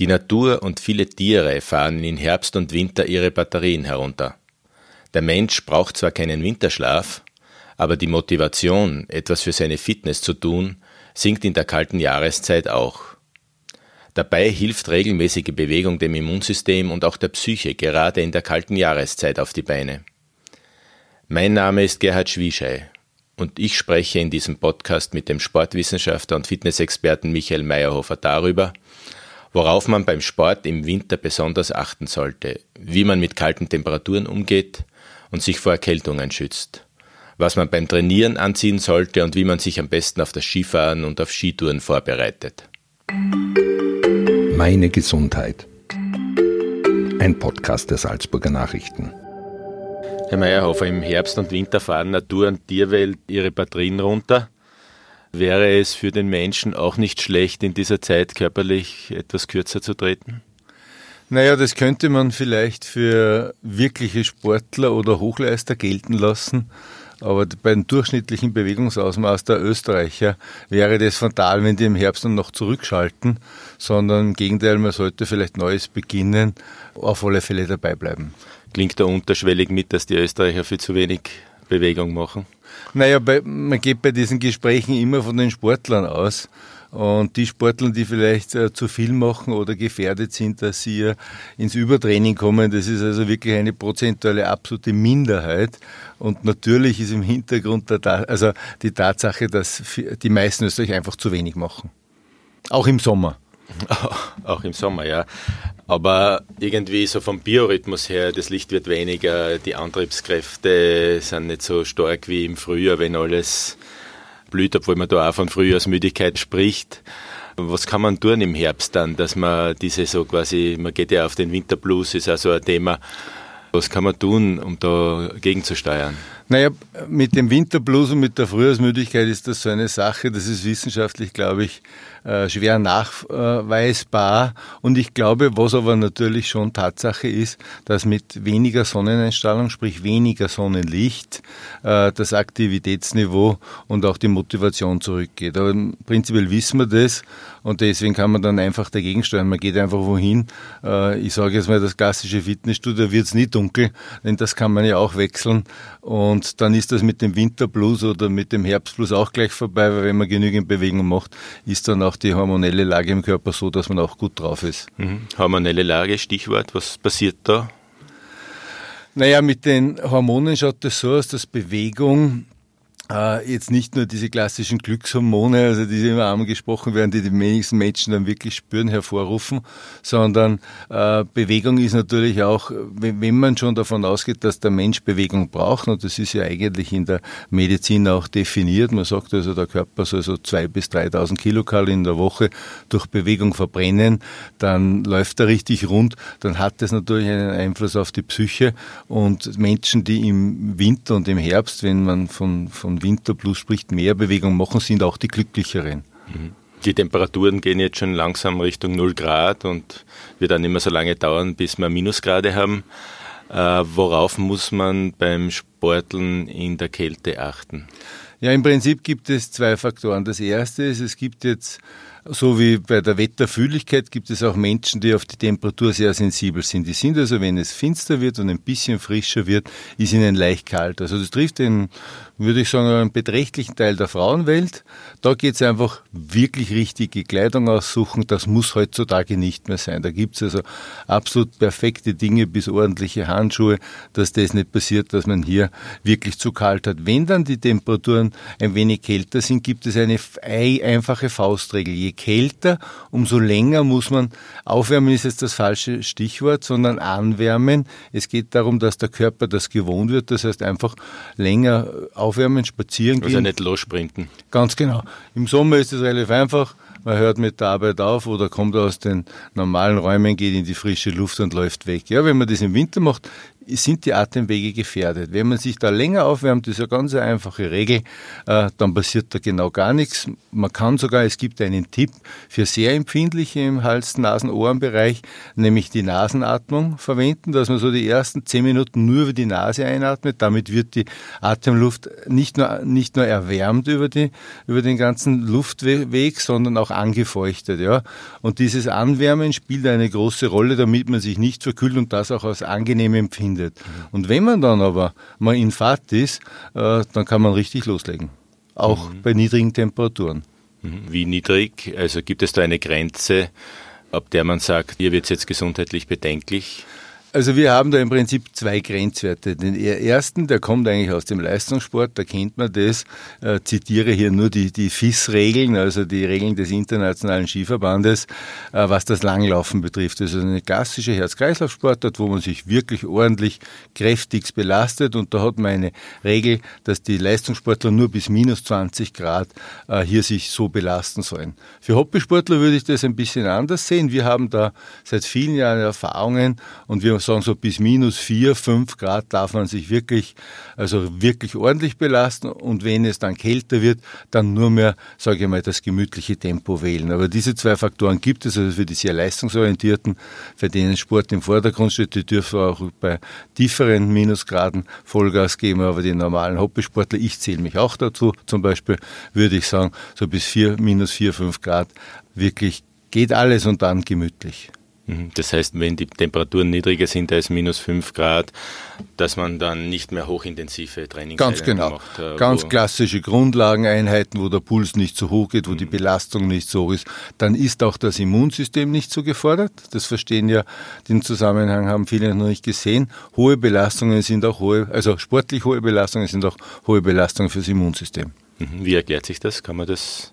Die Natur und viele Tiere fahren in Herbst und Winter ihre Batterien herunter. Der Mensch braucht zwar keinen Winterschlaf, aber die Motivation, etwas für seine Fitness zu tun, sinkt in der kalten Jahreszeit auch. Dabei hilft regelmäßige Bewegung dem Immunsystem und auch der Psyche gerade in der kalten Jahreszeit auf die Beine. Mein Name ist Gerhard Schwieschei und ich spreche in diesem Podcast mit dem Sportwissenschaftler und Fitnessexperten Michael Meyerhofer darüber, worauf man beim Sport im Winter besonders achten sollte, wie man mit kalten Temperaturen umgeht und sich vor Erkältungen schützt, was man beim Trainieren anziehen sollte und wie man sich am besten auf das Skifahren und auf Skitouren vorbereitet. Meine Gesundheit. Ein Podcast der Salzburger Nachrichten. Herr Meyerhofer, im Herbst und Winter fahren Natur und Tierwelt ihre Batterien runter. Wäre es für den Menschen auch nicht schlecht, in dieser Zeit körperlich etwas kürzer zu treten? Naja, das könnte man vielleicht für wirkliche Sportler oder Hochleister gelten lassen. Aber beim durchschnittlichen Bewegungsausmaß der Österreicher wäre das fatal, wenn die im Herbst dann noch zurückschalten, sondern im Gegenteil, man sollte vielleicht Neues beginnen, auf alle Fälle dabei bleiben. Klingt da unterschwellig mit, dass die Österreicher viel zu wenig Bewegung machen? Naja, bei, man geht bei diesen Gesprächen immer von den Sportlern aus. Und die Sportler, die vielleicht äh, zu viel machen oder gefährdet sind, dass sie äh, ins Übertraining kommen, das ist also wirklich eine prozentuale absolute Minderheit. Und natürlich ist im Hintergrund der, also die Tatsache, dass die meisten Österreicher einfach zu wenig machen. Auch im Sommer. Auch im Sommer, ja. Aber irgendwie so vom Biorhythmus her, das Licht wird weniger, die Antriebskräfte sind nicht so stark wie im Frühjahr, wenn alles blüht, obwohl man da auch von Frühjahrsmüdigkeit spricht. Was kann man tun im Herbst dann, dass man diese so quasi, man geht ja auf den Winterblues, ist auch so ein Thema. Was kann man tun, um da gegenzusteuern? Naja, mit dem Winterblues und mit der Frühjahrsmüdigkeit ist das so eine Sache, das ist wissenschaftlich, glaube ich, äh, schwer nachweisbar. Und ich glaube, was aber natürlich schon Tatsache ist, dass mit weniger Sonneneinstrahlung, sprich weniger Sonnenlicht, äh, das Aktivitätsniveau und auch die Motivation zurückgeht. Aber prinzipiell wissen wir das und deswegen kann man dann einfach dagegen steuern. Man geht einfach wohin. Äh, ich sage jetzt mal, das klassische Fitnessstudio wird es nie dunkel, denn das kann man ja auch wechseln. Und dann ist das mit dem Winterblues oder mit dem Herbstblues auch gleich vorbei, weil wenn man genügend Bewegung macht, ist dann auch auch die hormonelle Lage im Körper so, dass man auch gut drauf ist. Mhm. Hormonelle Lage, Stichwort, was passiert da? Naja, mit den Hormonen schaut es so aus, dass Bewegung äh, jetzt nicht nur diese klassischen Glückshormone, also die immer angesprochen werden, die die wenigsten Menschen dann wirklich spüren, hervorrufen, sondern äh, Bewegung ist natürlich auch, wenn, wenn, man schon davon ausgeht, dass der Mensch Bewegung braucht, und das ist ja eigentlich in der Medizin auch definiert, man sagt also, der Körper soll so zwei bis 3.000 Kilokalorien in der Woche durch Bewegung verbrennen, dann läuft er richtig rund, dann hat das natürlich einen Einfluss auf die Psyche und Menschen, die im Winter und im Herbst, wenn man von, von Winterplus spricht, mehr Bewegung machen, sind auch die glücklicheren. Mhm. Die Temperaturen gehen jetzt schon langsam Richtung 0 Grad und wird dann immer so lange dauern, bis wir Minusgrade haben. Äh, worauf muss man beim Sporteln in der Kälte achten? Ja, im Prinzip gibt es zwei Faktoren. Das erste ist, es gibt jetzt so wie bei der Wetterfühligkeit gibt es auch Menschen, die auf die Temperatur sehr sensibel sind. Die sind also, wenn es finster wird und ein bisschen frischer wird, ist ihnen leicht kalt. Also das trifft den, würde ich sagen, einen beträchtlichen Teil der Frauenwelt. Da geht es einfach wirklich richtige Kleidung aussuchen. Das muss heutzutage nicht mehr sein. Da gibt es also absolut perfekte Dinge bis ordentliche Handschuhe, dass das nicht passiert, dass man hier wirklich zu kalt hat. Wenn dann die Temperaturen ein wenig kälter sind, gibt es eine einfache Faustregel. Je kälter, umso länger muss man, aufwärmen ist jetzt das falsche Stichwort, sondern anwärmen. Es geht darum, dass der Körper das gewohnt wird, das heißt einfach länger aufwärmen, spazieren also gehen. Also nicht lossprinten. Ganz genau. Im Sommer ist es relativ einfach. Man hört mit der Arbeit auf oder kommt aus den normalen Räumen, geht in die frische Luft und läuft weg. Ja, wenn man das im Winter macht, sind die Atemwege gefährdet. Wenn man sich da länger aufwärmt, ist eine ganz einfache Regel, äh, dann passiert da genau gar nichts. Man kann sogar, es gibt einen Tipp für sehr empfindliche im Hals-, Nasen-, Ohrenbereich, nämlich die Nasenatmung verwenden, dass man so die ersten zehn Minuten nur über die Nase einatmet. Damit wird die Atemluft nicht nur, nicht nur erwärmt über, die, über den ganzen Luftweg, sondern auch angefeuchtet. Ja. Und dieses Anwärmen spielt eine große Rolle, damit man sich nicht verkühlt und das auch als angenehm empfindet findet. Und wenn man dann aber mal in Fahrt ist, äh, dann kann man richtig loslegen. Auch mhm. bei niedrigen Temperaturen. Mhm. Wie niedrig? Also gibt es da eine Grenze, ab der man sagt, hier wird es jetzt gesundheitlich bedenklich? Also wir haben da im Prinzip zwei Grenzwerte. Den ersten, der kommt eigentlich aus dem Leistungssport, da kennt man das, äh, zitiere hier nur die, die FIS-Regeln, also die Regeln des Internationalen Skiverbandes, äh, was das Langlaufen betrifft. Das ist eine klassische Herz-Kreislauf-Sportart, wo man sich wirklich ordentlich kräftigst belastet und da hat man eine Regel, dass die Leistungssportler nur bis minus 20 Grad äh, hier sich so belasten sollen. Für Hobbysportler würde ich das ein bisschen anders sehen. Wir haben da seit vielen Jahren Erfahrungen und wir sagen so bis minus vier, fünf Grad darf man sich wirklich, also wirklich ordentlich belasten und wenn es dann kälter wird, dann nur mehr, sage ich mal, das gemütliche Tempo wählen. Aber diese zwei Faktoren gibt es, also für die sehr leistungsorientierten, für denen Sport im Vordergrund steht, die dürfen auch bei tieferen Minusgraden Vollgas geben, aber die normalen Hobbysportler, ich zähle mich auch dazu, zum Beispiel würde ich sagen, so bis vier, minus vier, fünf Grad wirklich geht alles und dann gemütlich. Mhm. Das heißt, wenn die Temperaturen niedriger sind als minus 5 Grad, dass man dann nicht mehr hochintensive Trainings Ganz genau. macht. Äh, Ganz klassische Grundlageneinheiten, wo der Puls nicht so hoch geht, wo mhm. die Belastung nicht so hoch ist. Dann ist auch das Immunsystem nicht so gefordert. Das verstehen ja, den Zusammenhang haben viele noch nicht gesehen. Hohe Belastungen sind auch hohe, also sportlich hohe Belastungen sind auch hohe Belastungen fürs Immunsystem. Mhm. Wie erklärt sich das? Kann man das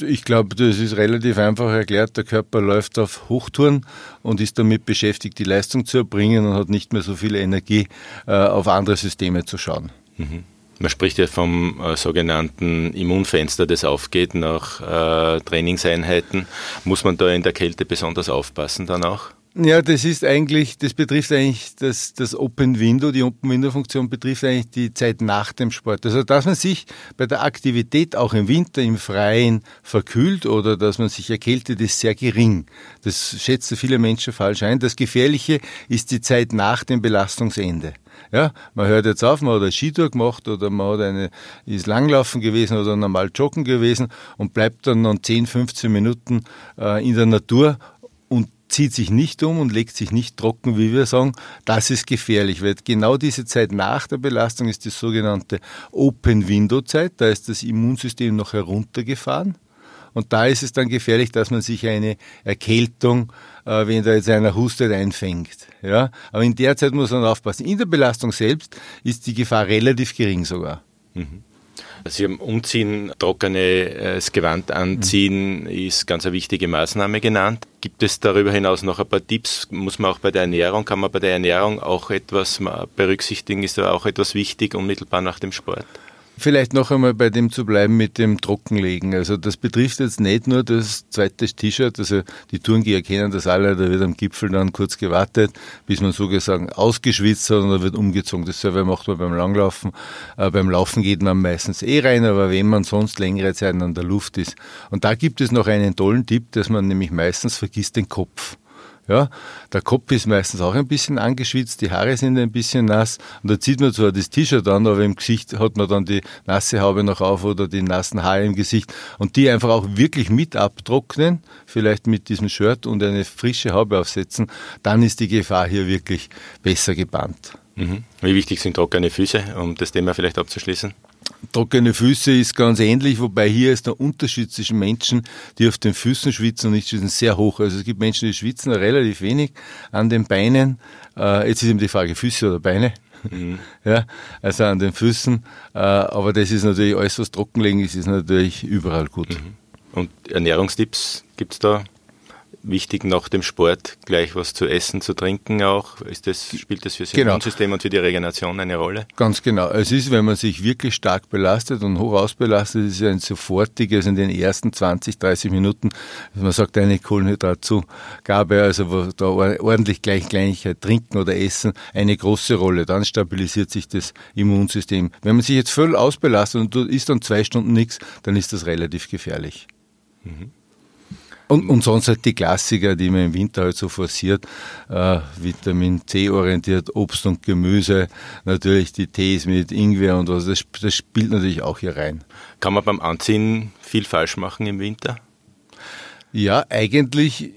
ich glaube, das ist relativ einfach erklärt. Der Körper läuft auf Hochtouren und ist damit beschäftigt, die Leistung zu erbringen und hat nicht mehr so viel Energie, äh, auf andere Systeme zu schauen. Mhm. Man spricht ja vom äh, sogenannten Immunfenster, das aufgeht nach äh, Trainingseinheiten. Muss man da in der Kälte besonders aufpassen dann auch? Ja, das ist eigentlich, das betrifft eigentlich das, das Open Window, die Open Window Funktion betrifft eigentlich die Zeit nach dem Sport. Also, dass man sich bei der Aktivität auch im Winter im Freien verkühlt oder dass man sich erkältet, ist sehr gering. Das schätzen viele Menschen falsch ein. Das Gefährliche ist die Zeit nach dem Belastungsende. Ja, man hört jetzt auf, man hat eine Skitour gemacht oder man hat eine, ist Langlaufen gewesen oder normal joggen gewesen und bleibt dann noch 10, 15 Minuten äh, in der Natur zieht sich nicht um und legt sich nicht trocken, wie wir sagen, das ist gefährlich, weil genau diese Zeit nach der Belastung ist die sogenannte Open Window Zeit, da ist das Immunsystem noch heruntergefahren. Und da ist es dann gefährlich, dass man sich eine Erkältung, äh, wenn da jetzt einer hustet, einfängt. Ja? Aber in der Zeit muss man aufpassen. In der Belastung selbst ist die Gefahr relativ gering sogar. Mhm. Sie haben Umziehen, trockenes Gewand anziehen, ist ganz eine wichtige Maßnahme genannt. Gibt es darüber hinaus noch ein paar Tipps? Muss man auch bei der Ernährung, kann man bei der Ernährung auch etwas berücksichtigen? Ist da auch etwas wichtig unmittelbar nach dem Sport? Vielleicht noch einmal bei dem zu bleiben mit dem Trockenlegen. Also das betrifft jetzt nicht nur das zweite T-Shirt, also die Tourengeher kennen das alle, da wird am Gipfel dann kurz gewartet, bis man so gesagt ausgeschwitzt hat und dann wird umgezogen. Dasselbe macht man beim Langlaufen. Äh, beim Laufen geht man meistens eh rein, aber wenn man sonst längere Zeit an der Luft ist. Und da gibt es noch einen tollen Tipp, dass man nämlich meistens vergisst den Kopf. Ja, der Kopf ist meistens auch ein bisschen angeschwitzt, die Haare sind ein bisschen nass und da zieht man zwar das T-Shirt an, aber im Gesicht hat man dann die nasse Haube noch auf oder die nassen Haare im Gesicht und die einfach auch wirklich mit abtrocknen, vielleicht mit diesem Shirt und eine frische Haube aufsetzen, dann ist die Gefahr hier wirklich besser gebannt. Mhm. Wie wichtig sind trockene Füße, um das Thema vielleicht abzuschließen? Trockene Füße ist ganz ähnlich, wobei hier ist der Unterschied zwischen Menschen, die auf den Füßen schwitzen und nicht schwitzen, sehr hoch. Also es gibt Menschen, die schwitzen relativ wenig an den Beinen. Äh, jetzt ist eben die Frage Füße oder Beine. Mhm. Ja, also an den Füßen. Äh, aber das ist natürlich alles, was trockenlegen ist, ist natürlich überall gut. Mhm. Und Ernährungstipps gibt es da wichtig nach dem Sport gleich was zu essen, zu trinken auch? Ist das, spielt das für das genau. Immunsystem und für die Regeneration eine Rolle? Ganz genau. Es ist, wenn man sich wirklich stark belastet und hoch ausbelastet, ist ein sofortiges in den ersten 20, 30 Minuten, man sagt eine Kohlenhydratzugabe, also da ordentlich gleich Kleinigkeit trinken oder essen, eine große Rolle. Dann stabilisiert sich das Immunsystem. Wenn man sich jetzt voll ausbelastet und isst dann zwei Stunden nichts, dann ist das relativ gefährlich. Mhm. Und, und sonst halt die Klassiker, die man im Winter halt so forciert, äh, Vitamin C orientiert, Obst und Gemüse, natürlich die Tees mit Ingwer und was, das, das spielt natürlich auch hier rein. Kann man beim Anziehen viel falsch machen im Winter? Ja, eigentlich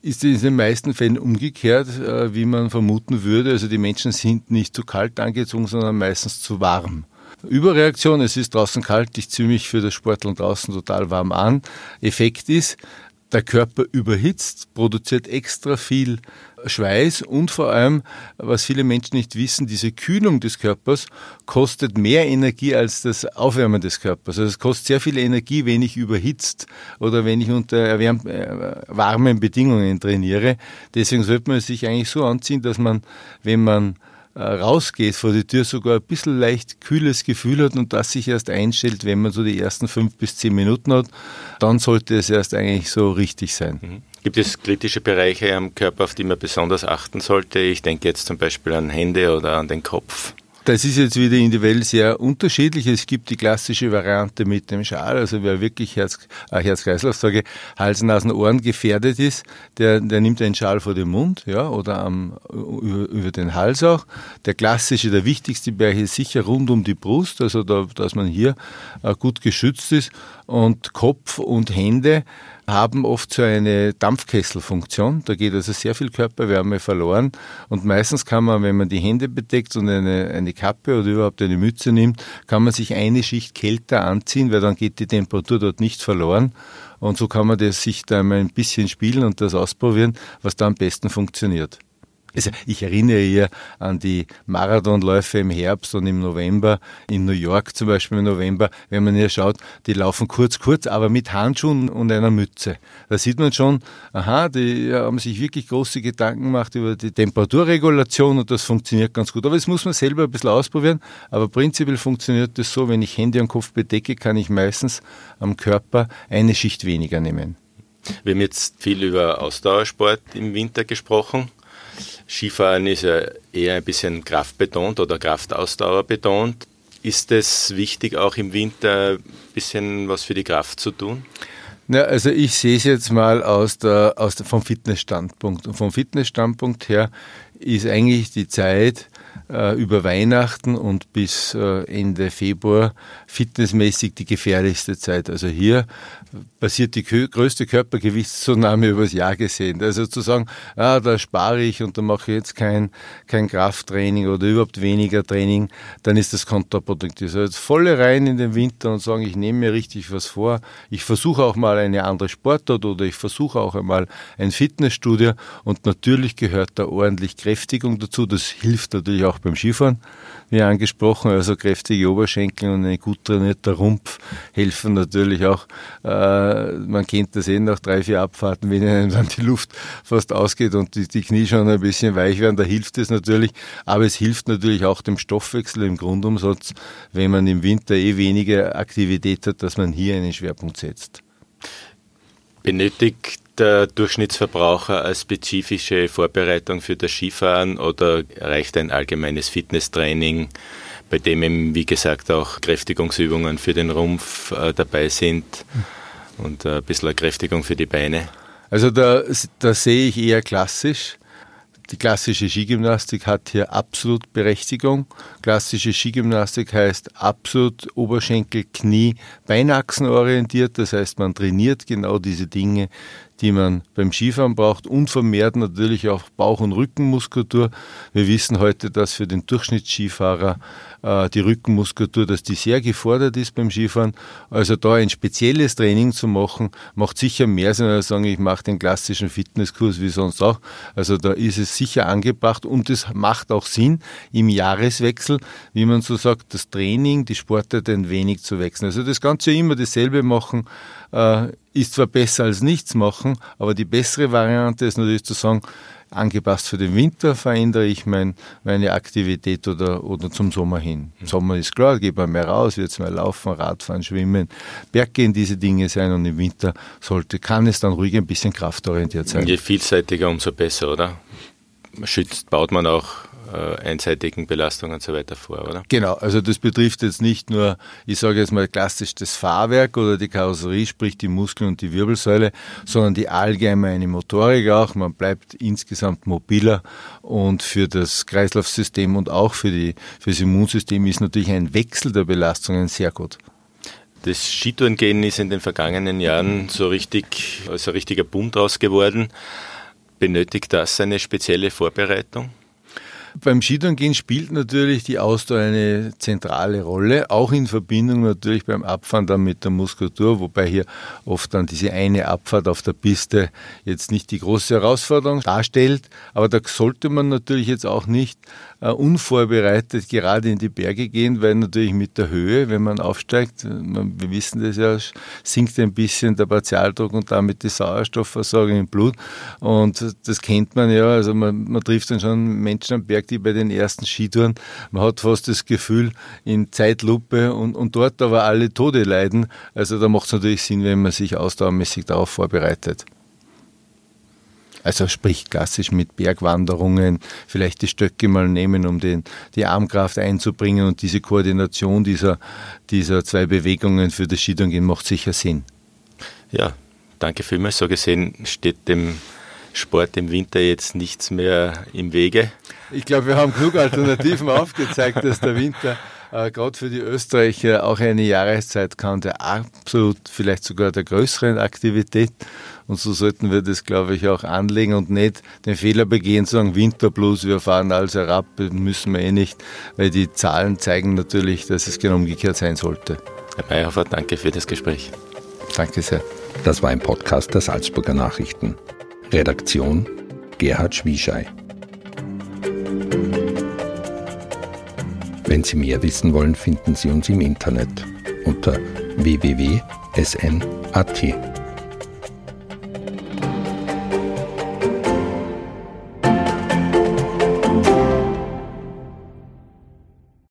ist es in den meisten Fällen umgekehrt, äh, wie man vermuten würde. Also die Menschen sind nicht zu kalt angezogen, sondern meistens zu warm. Überreaktion, es ist draußen kalt, ich ziehe mich für das Sporteln draußen total warm an. Effekt ist, der Körper überhitzt, produziert extra viel Schweiß und vor allem, was viele Menschen nicht wissen, diese Kühlung des Körpers kostet mehr Energie als das Aufwärmen des Körpers. Also es kostet sehr viel Energie, wenn ich überhitzt oder wenn ich unter erwärmt, äh, warmen Bedingungen trainiere. Deswegen sollte man sich eigentlich so anziehen, dass man, wenn man rausgeht vor die Tür, sogar ein bisschen leicht kühles Gefühl hat und das sich erst einstellt, wenn man so die ersten fünf bis zehn Minuten hat, dann sollte es erst eigentlich so richtig sein. Mhm. Gibt es kritische Bereiche am Körper, auf die man besonders achten sollte? Ich denke jetzt zum Beispiel an Hände oder an den Kopf. Das ist jetzt wieder individuell sehr unterschiedlich. Es gibt die klassische Variante mit dem Schal, also wer wirklich Herz, äh, Herz-Kreislauf, sage Hals, Nasen, Ohren gefährdet ist, der, der nimmt einen Schal vor den Mund, ja, oder am, über, über den Hals auch. Der klassische, der wichtigste Bereich ist sicher rund um die Brust, also da, dass man hier äh, gut geschützt ist und Kopf und Hände haben oft so eine Dampfkesselfunktion. Da geht also sehr viel Körperwärme verloren. Und meistens kann man, wenn man die Hände bedeckt und eine, eine Kappe oder überhaupt eine Mütze nimmt, kann man sich eine Schicht kälter anziehen, weil dann geht die Temperatur dort nicht verloren. Und so kann man das sich da mal ein bisschen spielen und das ausprobieren, was da am besten funktioniert. Also ich erinnere hier an die Marathonläufe im Herbst und im November, in New York zum Beispiel im November, wenn man hier schaut, die laufen kurz, kurz, aber mit Handschuhen und einer Mütze. Da sieht man schon, aha, die haben sich wirklich große Gedanken gemacht über die Temperaturregulation und das funktioniert ganz gut. Aber das muss man selber ein bisschen ausprobieren, aber prinzipiell funktioniert das so, wenn ich Hände und Kopf bedecke, kann ich meistens am Körper eine Schicht weniger nehmen. Wir haben jetzt viel über Ausdauersport im Winter gesprochen. Skifahren ist ja eher ein bisschen kraftbetont oder Kraftausdauer betont. Ist es wichtig, auch im Winter ein bisschen was für die Kraft zu tun? Ja, also ich sehe es jetzt mal aus der, aus der, vom Fitnessstandpunkt. Und vom Fitnessstandpunkt her ist eigentlich die Zeit über Weihnachten und bis äh, Ende Februar fitnessmäßig die gefährlichste Zeit. Also hier passiert die größte Körpergewichtszunahme übers Jahr gesehen. Also zu sagen, ah, da spare ich und da mache ich jetzt kein, kein Krafttraining oder überhaupt weniger Training, dann ist das kontraproduktiv. Also jetzt volle rein in den Winter und sagen, ich nehme mir richtig was vor. Ich versuche auch mal eine andere Sportart oder ich versuche auch einmal ein Fitnessstudio und natürlich gehört da ordentlich Kräftigung dazu. Das hilft natürlich auch beim Skifahren wie angesprochen, also kräftige Oberschenkel und ein gut trainierter Rumpf helfen natürlich auch. Äh, man kennt das eh nach drei, vier Abfahrten, wenn einem dann die Luft fast ausgeht und die, die Knie schon ein bisschen weich werden, da hilft es natürlich. Aber es hilft natürlich auch dem Stoffwechsel im Grundumsatz, wenn man im Winter eh weniger Aktivität hat, dass man hier einen Schwerpunkt setzt. Benötigt der Durchschnittsverbraucher eine spezifische Vorbereitung für das Skifahren oder reicht ein allgemeines Fitnesstraining, bei dem eben, wie gesagt, auch Kräftigungsübungen für den Rumpf äh, dabei sind und äh, ein bisschen Kräftigung für die Beine? Also da, da sehe ich eher klassisch. Die klassische Skigymnastik hat hier absolut Berechtigung. Klassische Skigymnastik heißt absolut Oberschenkel, Knie, Beinachsen orientiert. Das heißt, man trainiert genau diese Dinge, die man beim Skifahren braucht und vermehrt natürlich auch Bauch- und Rückenmuskulatur. Wir wissen heute, dass für den Durchschnittsskifahrer äh, die Rückenmuskulatur, dass die sehr gefordert ist beim Skifahren. Also da ein spezielles Training zu machen, macht sicher mehr Sinn, als sagen, ich mache den klassischen Fitnesskurs wie sonst auch. Also da ist es sicher angebracht und es macht auch Sinn, im Jahreswechsel, wie man so sagt, das Training, die Sportart ein wenig zu wechseln. Also das Ganze immer dasselbe machen, äh, ist zwar besser als nichts machen, aber die bessere Variante ist natürlich zu sagen, angepasst für den Winter verändere ich mein, meine Aktivität oder, oder zum Sommer hin. Mhm. Sommer ist klar, geht man mehr raus, wird mehr laufen, Radfahren, schwimmen, Berggehen, diese Dinge sein und im Winter sollte, kann es dann ruhig ein bisschen kraftorientiert sein. Je vielseitiger, umso besser, oder? Schützt, baut man auch äh, einseitigen Belastungen und so weiter vor, oder? Genau, also das betrifft jetzt nicht nur, ich sage jetzt mal klassisch das Fahrwerk oder die Karosserie, sprich die Muskeln und die Wirbelsäule, sondern die allgemeine Motorik auch. Man bleibt insgesamt mobiler und für das Kreislaufsystem und auch für, die, für das Immunsystem ist natürlich ein Wechsel der Belastungen sehr gut. Das Skitourengehen ist in den vergangenen Jahren so richtig, als ein richtiger Boom draus geworden. Benötigt das eine spezielle Vorbereitung? Beim Skitouren spielt natürlich die Ausdauer eine zentrale Rolle, auch in Verbindung natürlich beim Abfahren dann mit der Muskulatur, wobei hier oft dann diese eine Abfahrt auf der Piste jetzt nicht die große Herausforderung darstellt. Aber da sollte man natürlich jetzt auch nicht äh, unvorbereitet gerade in die Berge gehen, weil natürlich mit der Höhe, wenn man aufsteigt, wir wissen das ja, sinkt ein bisschen der Partialdruck und damit die Sauerstoffversorgung im Blut. Und das kennt man ja, also man, man trifft dann schon Menschen am Berg, die bei den ersten Skitouren, man hat fast das Gefühl in Zeitlupe und, und dort aber alle Tode leiden. Also da macht es natürlich Sinn, wenn man sich ausdauermäßig darauf vorbereitet. Also sprich klassisch mit Bergwanderungen, vielleicht die Stöcke mal nehmen, um den, die Armkraft einzubringen und diese Koordination dieser, dieser zwei Bewegungen für das Skitouren macht sicher Sinn. Ja, danke vielmals. So gesehen steht dem Sport im Winter jetzt nichts mehr im Wege. Ich glaube, wir haben genug Alternativen aufgezeigt, dass der Winter äh, gerade für die Österreicher auch eine Jahreszeit kann, der absolut vielleicht sogar der größeren Aktivität. Und so sollten wir das, glaube ich, auch anlegen und nicht den Fehler begehen, zu sagen Winterplus, wir fahren alles herab, müssen wir eh nicht, weil die Zahlen zeigen natürlich, dass es genau umgekehrt sein sollte. Herr Meyerhofer, danke für das Gespräch. Danke sehr. Das war ein Podcast der Salzburger Nachrichten. Redaktion Gerhard Schwieschei. Wenn Sie mehr wissen wollen, finden Sie uns im Internet unter www.sn.at.